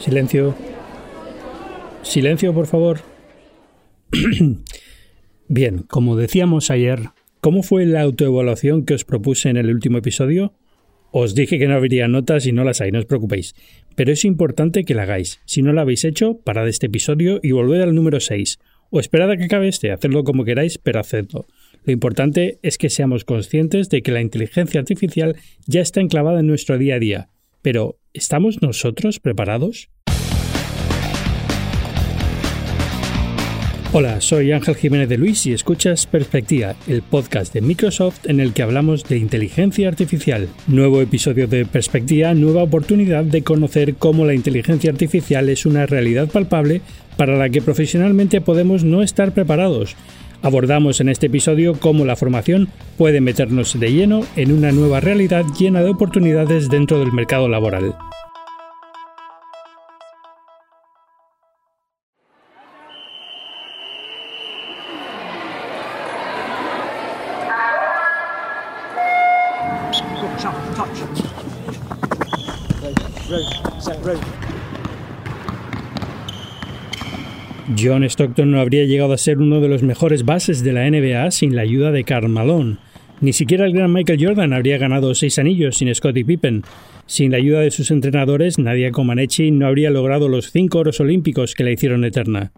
Silencio. Silencio, por favor. Bien, como decíamos ayer, ¿cómo fue la autoevaluación que os propuse en el último episodio? Os dije que no habría notas y no las hay, no os preocupéis. Pero es importante que la hagáis. Si no la habéis hecho, parad este episodio y volved al número 6. O esperad a que acabe este, hacedlo como queráis, pero hacedlo. Lo importante es que seamos conscientes de que la inteligencia artificial ya está enclavada en nuestro día a día. Pero, ¿estamos nosotros preparados? Hola, soy Ángel Jiménez de Luis y escuchas Perspectiva, el podcast de Microsoft en el que hablamos de inteligencia artificial. Nuevo episodio de Perspectiva, nueva oportunidad de conocer cómo la inteligencia artificial es una realidad palpable para la que profesionalmente podemos no estar preparados Abordamos en este episodio cómo la formación puede meternos de lleno en una nueva realidad llena de oportunidades dentro del mercado laboral. John Stockton no habría llegado a ser uno de los mejores bases de la NBA sin la ayuda de Karl Malone. Ni siquiera el gran Michael Jordan habría ganado seis anillos sin Scottie Pippen. Sin la ayuda de sus entrenadores, Nadia Comaneci no habría logrado los cinco oros olímpicos que la hicieron eterna.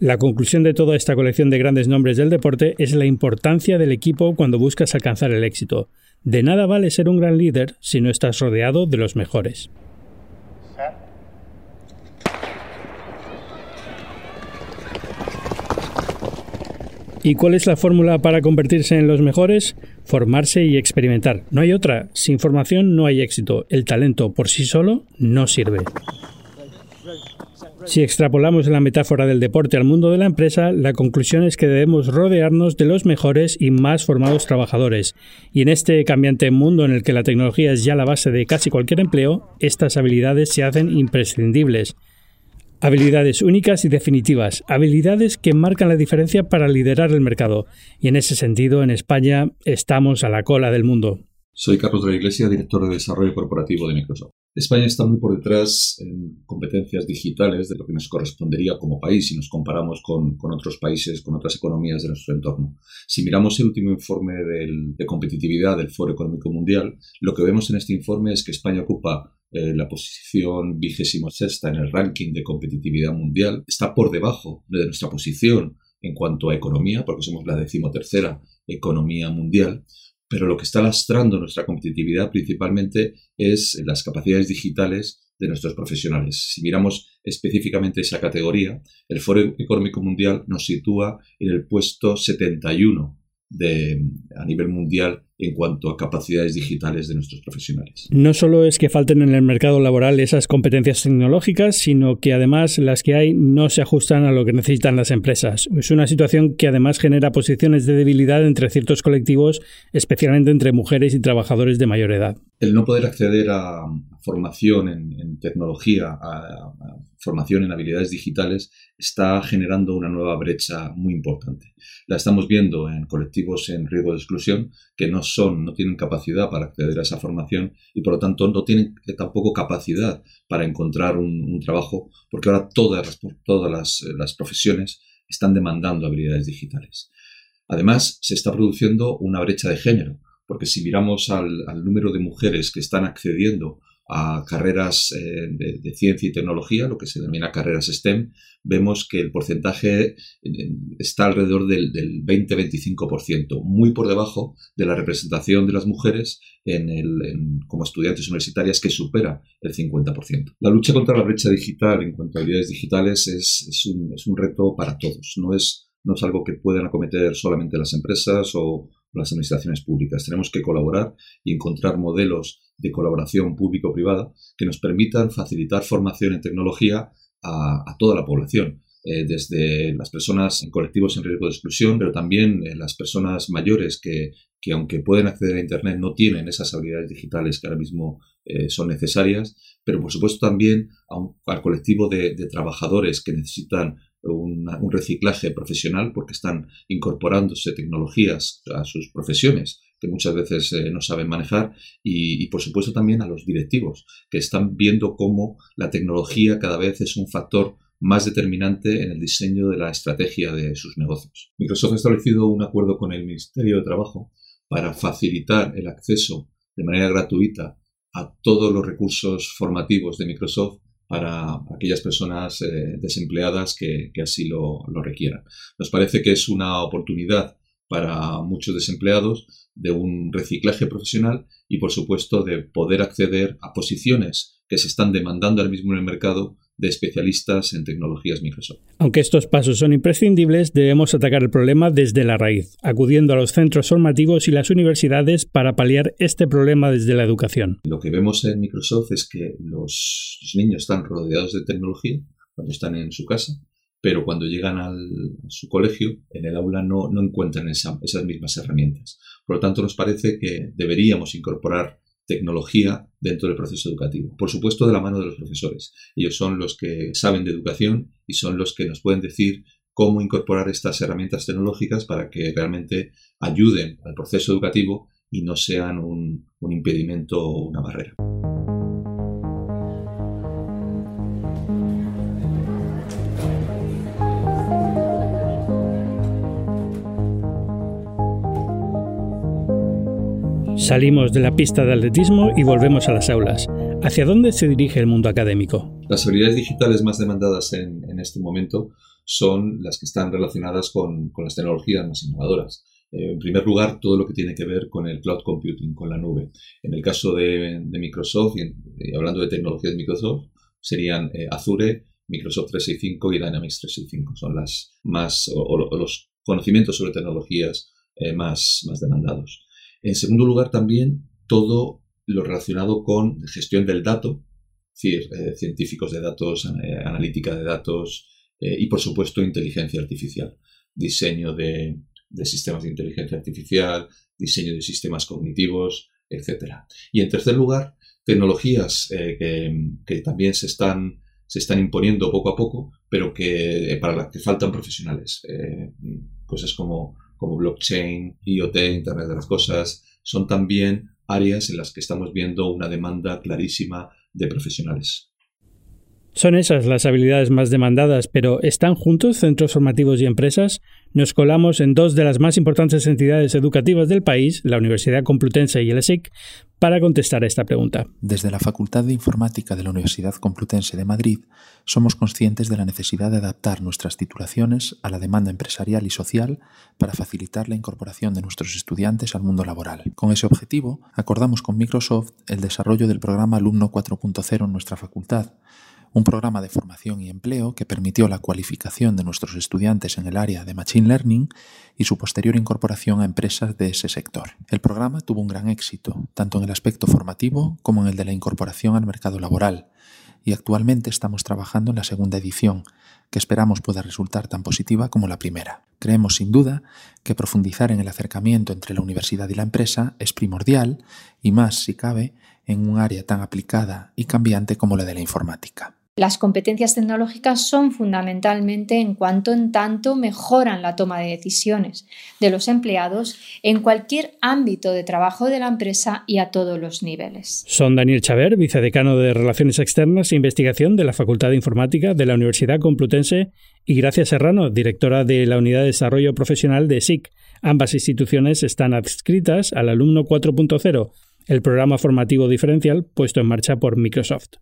La conclusión de toda esta colección de grandes nombres del deporte es la importancia del equipo cuando buscas alcanzar el éxito. De nada vale ser un gran líder si no estás rodeado de los mejores. ¿Y cuál es la fórmula para convertirse en los mejores? Formarse y experimentar. No hay otra. Sin formación no hay éxito. El talento por sí solo no sirve. Si extrapolamos la metáfora del deporte al mundo de la empresa, la conclusión es que debemos rodearnos de los mejores y más formados trabajadores. Y en este cambiante mundo en el que la tecnología es ya la base de casi cualquier empleo, estas habilidades se hacen imprescindibles. Habilidades únicas y definitivas, habilidades que marcan la diferencia para liderar el mercado. Y en ese sentido, en España estamos a la cola del mundo. Soy Carlos de la Iglesia, director de Desarrollo Corporativo de Microsoft. España está muy por detrás en competencias digitales de lo que nos correspondería como país si nos comparamos con, otros países, con otras economías de nuestro entorno. Si miramos el último informe de competitividad del Foro Económico Mundial, lo que vemos en este informe es que España ocupa eh, la posición vigésimo sexta en el ranking de competitividad mundial, está por debajo de nuestra posición en cuanto a economía, porque somos la decimotercera economía mundial, pero lo que está lastrando nuestra competitividad principalmente es las capacidades digitales de nuestros profesionales. Si miramos específicamente esa categoría, el Foro Económico Mundial nos sitúa en el puesto 71 de, a nivel mundial en cuanto a capacidades digitales de nuestros profesionales. No solo es que falten en el mercado laboral esas competencias tecnológicas, sino que además las que hay no se ajustan a lo que necesitan las empresas. Es una situación que además genera posiciones de debilidad entre ciertos colectivos, especialmente entre mujeres y trabajadores de mayor edad. El no poder acceder a formación en, tecnología, a formación en habilidades digitales, está generando una nueva brecha muy importante. La estamos viendo en colectivos en riesgo de exclusión que no son, no tienen capacidad para acceder a esa formación y por lo tanto no tienen tampoco capacidad para encontrar un, trabajo porque ahora todas, todas las, las profesiones están demandando habilidades digitales. Además, se está produciendo una brecha de género, porque si miramos al número de mujeres que están accediendo a carreras eh, de, ciencia y tecnología, lo que se denomina carreras STEM, vemos que el porcentaje está alrededor del, 20-25%, muy por debajo de la representación de las mujeres en el, como estudiantes universitarias que supera el 50%. La lucha contra la brecha digital en cuanto a habilidades digitales es, es un reto para todos, no es, no es algo que puedan acometer solamente las empresas o las administraciones públicas. Tenemos que colaborar y encontrar modelos de colaboración público-privada que nos permitan facilitar formación en tecnología a, toda la población. Eh, desde las personas en colectivos en riesgo de exclusión, pero también eh, las personas mayores que, aunque pueden acceder a Internet, no tienen esas habilidades digitales que ahora mismo eh, son necesarias, pero por supuesto también al colectivo de, trabajadores que necesitan un reciclaje profesional porque están incorporándose tecnologías a sus profesiones que muchas veces eh, no saben manejar y, por supuesto también a los directivos que están viendo cómo la tecnología cada vez es un factor más determinante en el diseño de la estrategia de sus negocios. Microsoft ha establecido un acuerdo con el Ministerio de Trabajo para facilitar el acceso de manera gratuita a todos los recursos formativos de Microsoft para aquellas personas eh, desempleadas que, así lo, lo, requieran. Nos parece que es una oportunidad para muchos desempleados de un reciclaje profesional y, por supuesto, de poder acceder a posiciones que se están demandando ahora mismo en el mercado de especialistas en tecnologías Microsoft. Aunque estos pasos son imprescindibles, debemos atacar el problema desde la raíz, acudiendo a los centros formativos y las universidades para paliar este problema desde la educación. Lo que vemos en Microsoft es que los, niños están rodeados de tecnología cuando están en su casa, pero cuando llegan al, a su colegio, en el aula no, no encuentran esas mismas herramientas. Por lo tanto, nos parece que deberíamos incorporar tecnología dentro del proceso educativo. Por supuesto, de la mano de los profesores. Ellos son los que saben de educación y son los que nos pueden decir cómo incorporar estas herramientas tecnológicas para que realmente ayuden al proceso educativo y no sean un, un impedimento o una barrera. Salimos de la pista de atletismo y volvemos a las aulas. ¿Hacia dónde se dirige el mundo académico? Las habilidades digitales más demandadas en, este momento son las que están relacionadas con, las tecnologías más innovadoras. Eh, en primer lugar, todo lo que tiene que ver con el cloud computing, con la nube. En el caso de, Microsoft, y, hablando de tecnologías de Microsoft, serían eh, Azure, Microsoft 365 y Dynamics 365. Son las más, o, los conocimientos sobre tecnologías eh, más, más demandados. En segundo lugar, también todo lo relacionado con gestión del dato, es decir, eh, científicos de datos, eh, analítica de datos eh, y, por supuesto, inteligencia artificial, diseño de, sistemas de inteligencia artificial, diseño de sistemas cognitivos, etc. Y, en tercer lugar, tecnologías que, también se están, se están imponiendo poco a poco, pero que para las que faltan profesionales. cosas como como blockchain, IoT, Internet de las Cosas, son también áreas en las que estamos viendo una demanda clarísima de profesionales. Son esas las habilidades más demandadas, pero ¿están juntos centros formativos y empresas? Nos colamos en dos de las más importantes entidades educativas del país, la Universidad Complutense y el ESIC, para contestar a esta pregunta. Desde la Facultad de Informática de la Universidad Complutense de Madrid, somos conscientes de la necesidad de adaptar nuestras titulaciones a la demanda empresarial y social para facilitar la incorporación de nuestros estudiantes al mundo laboral. Con ese objetivo, acordamos con Microsoft el desarrollo del programa Alumno 4.0 en nuestra facultad, un programa de formación y empleo que permitió la cualificación de nuestros estudiantes en el área de Machine Learning y su posterior incorporación a empresas de ese sector. El programa tuvo un gran éxito, tanto en el aspecto formativo como en el de la incorporación al mercado laboral, y actualmente estamos trabajando en la segunda edición, que esperamos pueda resultar tan positiva como la primera. Creemos sin duda que profundizar en el acercamiento entre la universidad y la empresa es primordial, y más si cabe, en un área tan aplicada y cambiante como la de la informática. Las competencias tecnológicas son fundamentalmente en cuanto en tanto mejoran la toma de decisiones de los empleados en cualquier ámbito de trabajo de la empresa y a todos los niveles. Son Daniel Chaver, vicedecano de Relaciones Externas e Investigación de la Facultad de Informática de la Universidad Complutense, y Gracia Serrano, directora de la Unidad de Desarrollo Profesional de SIC. Ambas instituciones están adscritas al Alumno 4.0, el programa formativo diferencial puesto en marcha por Microsoft.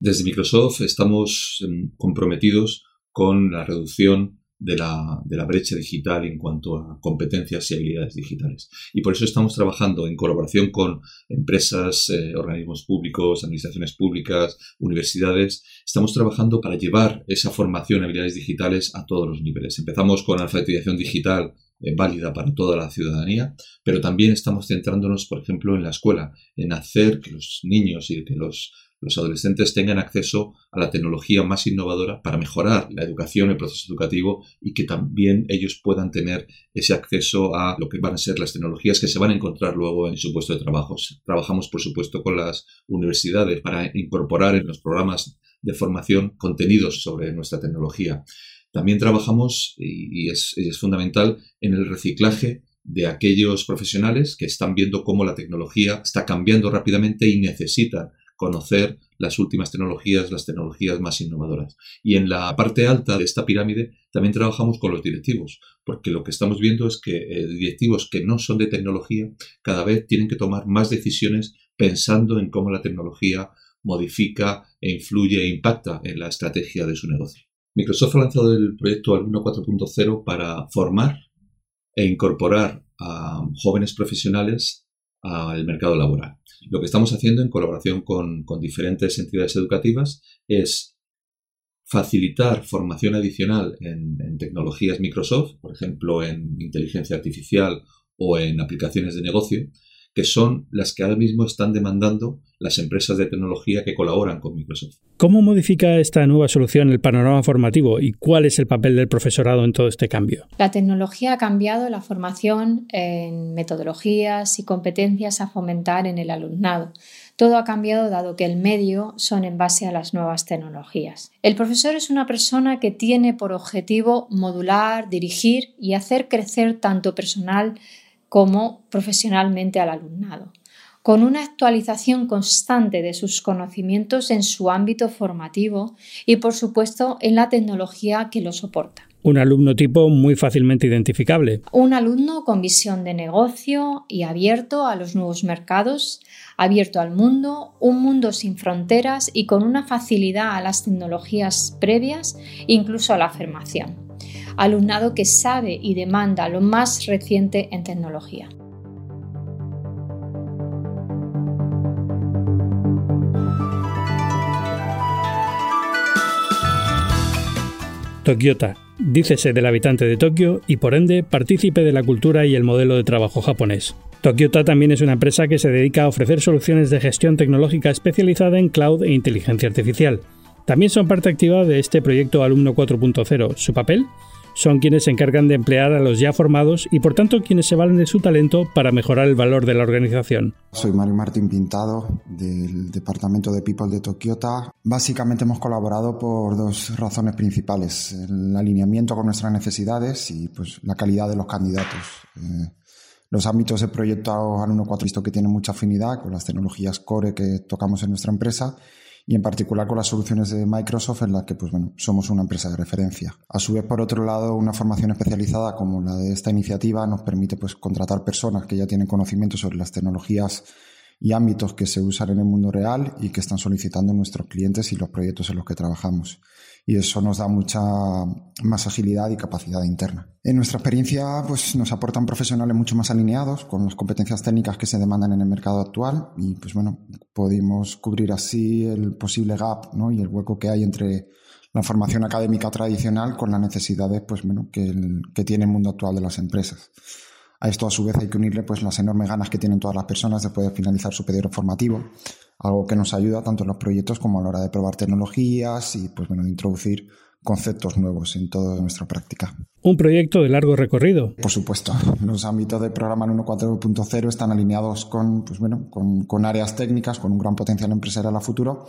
Desde Microsoft estamos em, comprometidos con la reducción de la, brecha digital en cuanto a competencias y habilidades digitales. Y por eso estamos trabajando en colaboración con empresas, eh, organismos públicos, administraciones públicas, universidades. Estamos trabajando para llevar esa formación en habilidades digitales a todos los niveles. Empezamos con alfabetización digital eh, válida para toda la ciudadanía, pero también estamos centrándonos, por ejemplo, en la escuela, en hacer que los niños y que los los adolescentes tengan acceso a la tecnología más innovadora para mejorar la educación, el proceso educativo y que también ellos puedan tener ese acceso a lo que van a ser las tecnologías que se van a encontrar luego en su puesto de trabajo. Trabajamos, por supuesto, con las universidades para incorporar en los programas de formación contenidos sobre nuestra tecnología. También trabajamos, y es, es fundamental, en el reciclaje de aquellos profesionales que están viendo cómo la tecnología está cambiando rápidamente y necesitan conocer las últimas tecnologías, las tecnologías más innovadoras. Y en la parte alta de esta pirámide también trabajamos con los directivos, porque lo que estamos viendo es que eh, directivos que no son de tecnología cada vez tienen que tomar más decisiones pensando en cómo la tecnología modifica e influye e impacta en la estrategia de su negocio. Microsoft ha lanzado el proyecto Alumno 4.0 para formar e incorporar a jóvenes profesionales al mercado laboral. Lo que estamos haciendo en colaboración con, diferentes entidades educativas es facilitar formación adicional en, en, tecnologías Microsoft, por ejemplo, en inteligencia artificial o en aplicaciones de negocio, que son las que ahora mismo están demandando las empresas de tecnología que colaboran con Microsoft. ¿Cómo modifica esta nueva solución el panorama formativo y cuál es el papel del profesorado en todo este cambio? La tecnología ha cambiado la formación en metodologías y competencias a fomentar en el alumnado. Todo ha cambiado dado que el medio son en base a las nuevas tecnologías. El profesor es una persona que tiene por objetivo modular, dirigir y hacer crecer tanto personal como profesionalmente al alumnado, con una actualización constante de sus conocimientos en su ámbito formativo y, por supuesto, en la tecnología que lo soporta. Un alumno tipo muy fácilmente identificable. Un alumno con visión de negocio y abierto a los nuevos mercados, abierto al mundo, un mundo sin fronteras y con una facilidad a las tecnologías previas, incluso a la afirmación alumnado que sabe y demanda lo más reciente en tecnología. Tokyota, dícese del habitante de Tokio y por ende partícipe de la cultura y el modelo de trabajo japonés. Tokyota también es una empresa que se dedica a ofrecer soluciones de gestión tecnológica especializada en cloud e inteligencia artificial. También son parte activa de este proyecto Alumno 4.0. Su papel son quienes se encargan de emplear a los ya formados y por tanto quienes se valen de su talento para mejorar el valor de la organización. Soy Mario Martín Pintado del Departamento de People de Tokyota. Básicamente hemos colaborado por dos razones principales, el alineamiento con nuestras necesidades y pues, la calidad de los candidatos. Eh, los ámbitos de proyecto Alumno 4 visto que tienen mucha afinidad con las tecnologías core que tocamos en nuestra empresa y en particular con las soluciones de Microsoft en las que pues bueno, somos una empresa de referencia. A su vez, por otro lado, una formación especializada como la de esta iniciativa nos permite pues contratar personas que ya tienen conocimiento sobre las tecnologías y ámbitos que se usan en el mundo real y que están solicitando nuestros clientes y los proyectos en los que trabajamos y eso nos da mucha más agilidad y capacidad interna. En nuestra experiencia, pues nos aportan profesionales mucho más alineados con las competencias técnicas que se demandan en el mercado actual y pues bueno, pudimos cubrir así el posible gap ¿no? y el hueco que hay entre la formación académica tradicional con las necesidades pues, que, que tiene el mundo actual de las empresas. A esto a su vez hay que unirle pues las enormes ganas que tienen todas las personas de poder finalizar su periodo formativo, algo que nos ayuda tanto en los proyectos como a la hora de probar tecnologías y pues bueno, de introducir conceptos nuevos en toda nuestra práctica. Un proyecto de largo recorrido. Por supuesto, los ámbitos del programa 1.4.0 están alineados con, pues bueno, con, con, áreas técnicas, con un gran potencial empresarial a futuro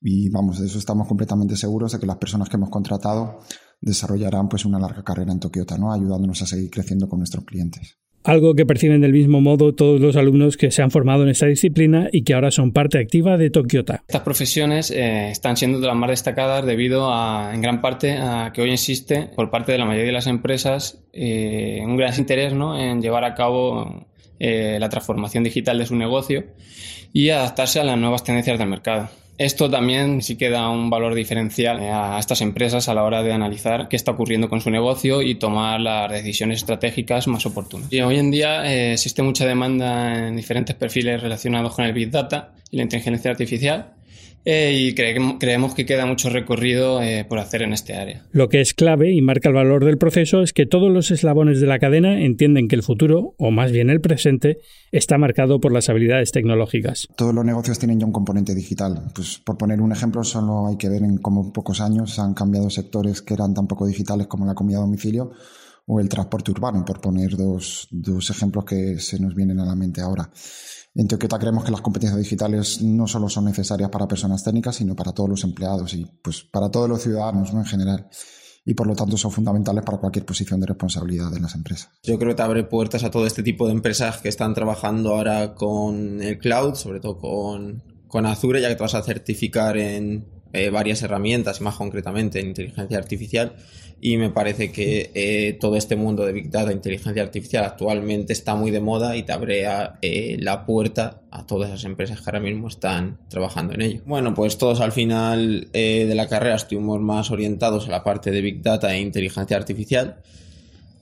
y vamos, de eso estamos completamente seguros de que las personas que hemos contratado desarrollarán pues una larga carrera en Tokyota, ¿no? ayudándonos a seguir creciendo con nuestros clientes algo que perciben del mismo modo todos los alumnos que se han formado en esta disciplina y que ahora son parte activa de Tokyota. Estas profesiones eh, están siendo de las más destacadas debido a, en gran parte, a que hoy existe por parte de la mayoría de las empresas eh, un gran interés ¿no? en llevar a cabo eh, la transformación digital de su negocio y adaptarse a las nuevas tendencias del mercado. Esto también sí que da un valor diferencial a estas empresas a la hora de analizar qué está ocurriendo con su negocio y tomar las decisiones estratégicas más oportunas. Y hoy en día eh, existe mucha demanda en diferentes perfiles relacionados con el Big Data y la inteligencia artificial eh, y creemos que queda mucho recorrido eh, por hacer en este área. Lo que es clave y marca el valor del proceso es que todos los eslabones de la cadena entienden que el futuro, o más bien el presente, está marcado por las habilidades tecnológicas. Todos los negocios tienen ya un componente digital. Pues por poner un ejemplo, solo hay que ver en cómo pocos años han cambiado sectores que eran tan poco digitales como la comida a domicilio o el transporte urbano, por poner dos, dos ejemplos que se nos vienen a la mente ahora. En Toyota creemos que las competencias digitales no solo son necesarias para personas técnicas, sino para todos los empleados y pues para todos los ciudadanos ¿no? en general. y por lo tanto son fundamentales para cualquier posición de responsabilidad en las empresas. Yo creo que te abre puertas a todo este tipo de empresas que están trabajando ahora con el cloud, sobre todo con, con Azure, ya que te vas a certificar en eh, varias herramientas, más concretamente en inteligencia artificial, y me parece que eh, todo este mundo de Big Data, inteligencia artificial, actualmente está muy de moda y te abre eh, la puerta a todas esas empresas que ahora mismo están trabajando en ello. Bueno, pues todos al final de la carrera estuvimos más orientados a la parte de Big Data e inteligencia artificial.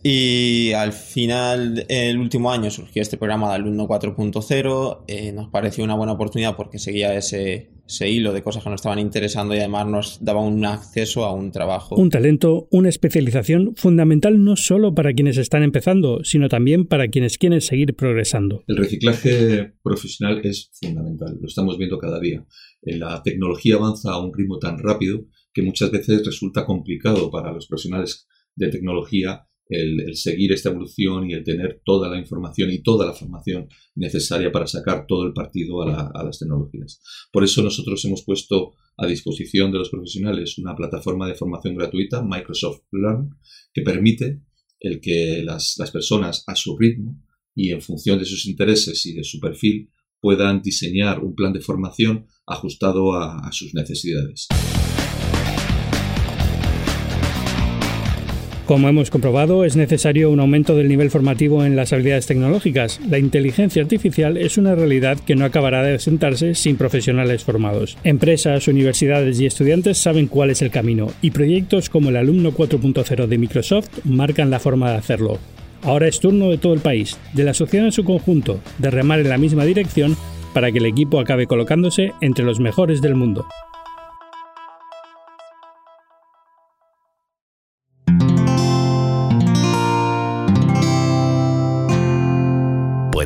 Y al final, el último año surgió este programa de Alumno 4.0. nos pareció una buena oportunidad porque seguía ese, ese hilo de cosas que nos estaban interesando y además nos daba un acceso a un trabajo. Un talento, una especialización fundamental no solo para quienes están empezando, sino también para quienes quieren seguir progresando. El reciclaje profesional es fundamental, lo estamos viendo cada día. La tecnología avanza a un ritmo tan rápido que muchas veces resulta complicado para los profesionales de tecnología el, seguir esta evolución y el tener toda la información y toda la formación necesaria para sacar todo el partido a, las tecnologías. Por eso nosotros hemos puesto a disposición de los profesionales una plataforma de formación gratuita, Microsoft Learn, que permite el que las, personas a su ritmo y en función de sus intereses y de su perfil puedan diseñar un plan de formación ajustado a sus necesidades. Como hemos comprobado, es necesario un aumento del nivel formativo en las habilidades tecnológicas. La inteligencia artificial es una realidad que no acabará de sentarse sin profesionales formados. Empresas, universidades y estudiantes saben cuál es el camino, y proyectos como el Alumno 4.0 de Microsoft marcan la forma de hacerlo. Ahora es turno de todo el país, de la sociedad en su conjunto, de remar en la misma dirección para que el equipo acabe colocándose entre los mejores del mundo.